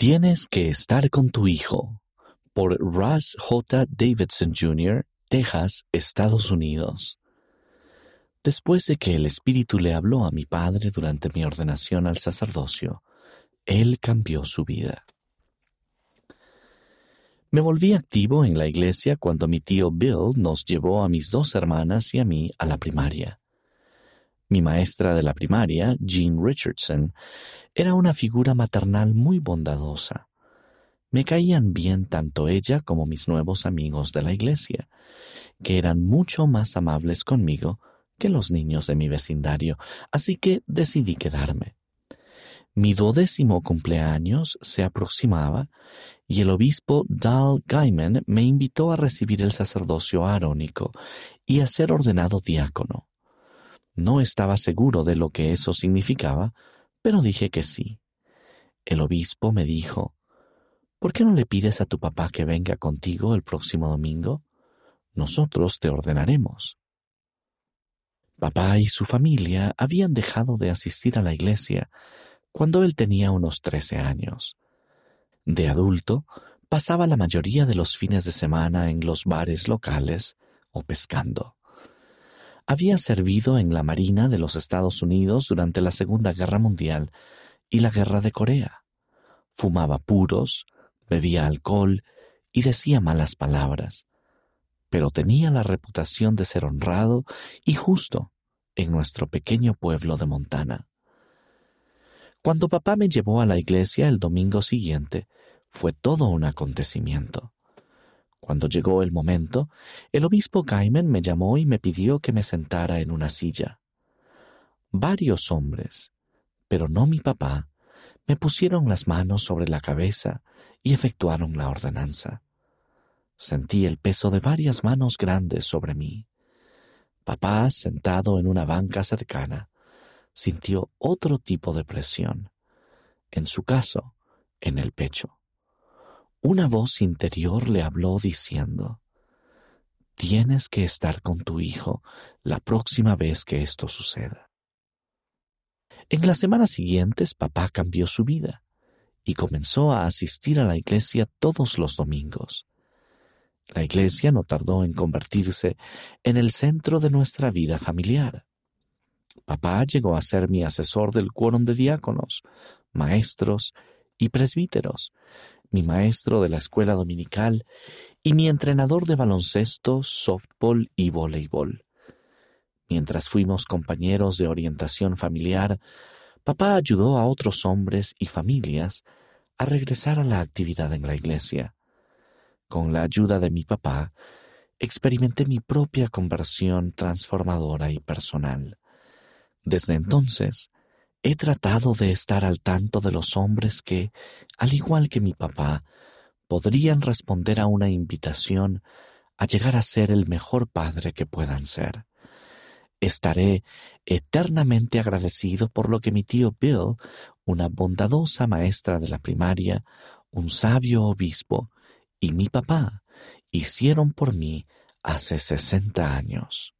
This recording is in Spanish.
Tienes que estar con tu hijo por Russ J. Davidson Jr., Texas, Estados Unidos. Después de que el Espíritu le habló a mi padre durante mi ordenación al sacerdocio, él cambió su vida. Me volví activo en la iglesia cuando mi tío Bill nos llevó a mis dos hermanas y a mí a la primaria. Mi maestra de la primaria, Jean Richardson, era una figura maternal muy bondadosa. Me caían bien tanto ella como mis nuevos amigos de la iglesia, que eran mucho más amables conmigo que los niños de mi vecindario, así que decidí quedarme. Mi duodécimo cumpleaños se aproximaba y el obispo Dal Gaiman me invitó a recibir el sacerdocio arónico y a ser ordenado diácono. No estaba seguro de lo que eso significaba, pero dije que sí. El obispo me dijo, ¿por qué no le pides a tu papá que venga contigo el próximo domingo? Nosotros te ordenaremos. Papá y su familia habían dejado de asistir a la iglesia cuando él tenía unos trece años. De adulto, pasaba la mayoría de los fines de semana en los bares locales o pescando. Había servido en la Marina de los Estados Unidos durante la Segunda Guerra Mundial y la Guerra de Corea. Fumaba puros, bebía alcohol y decía malas palabras, pero tenía la reputación de ser honrado y justo en nuestro pequeño pueblo de Montana. Cuando papá me llevó a la iglesia el domingo siguiente, fue todo un acontecimiento. Cuando llegó el momento, el obispo Gaiman me llamó y me pidió que me sentara en una silla. Varios hombres, pero no mi papá, me pusieron las manos sobre la cabeza y efectuaron la ordenanza. Sentí el peso de varias manos grandes sobre mí. Papá, sentado en una banca cercana, sintió otro tipo de presión, en su caso, en el pecho. Una voz interior le habló diciendo, Tienes que estar con tu hijo la próxima vez que esto suceda. En las semanas siguientes papá cambió su vida y comenzó a asistir a la iglesia todos los domingos. La iglesia no tardó en convertirse en el centro de nuestra vida familiar. Papá llegó a ser mi asesor del quórum de diáconos, maestros y presbíteros, mi maestro de la escuela dominical y mi entrenador de baloncesto, softball y voleibol. Mientras fuimos compañeros de orientación familiar, papá ayudó a otros hombres y familias a regresar a la actividad en la iglesia. Con la ayuda de mi papá, experimenté mi propia conversión transformadora y personal. Desde entonces, he tratado de estar al tanto de los hombres que, al igual que mi papá, podrían responder a una invitación a llegar a ser el mejor padre que puedan ser. Estaré eternamente agradecido por lo que mi tío Bill, una bondadosa maestra de la primaria, un sabio obispo y mi papá hicieron por mí hace sesenta años.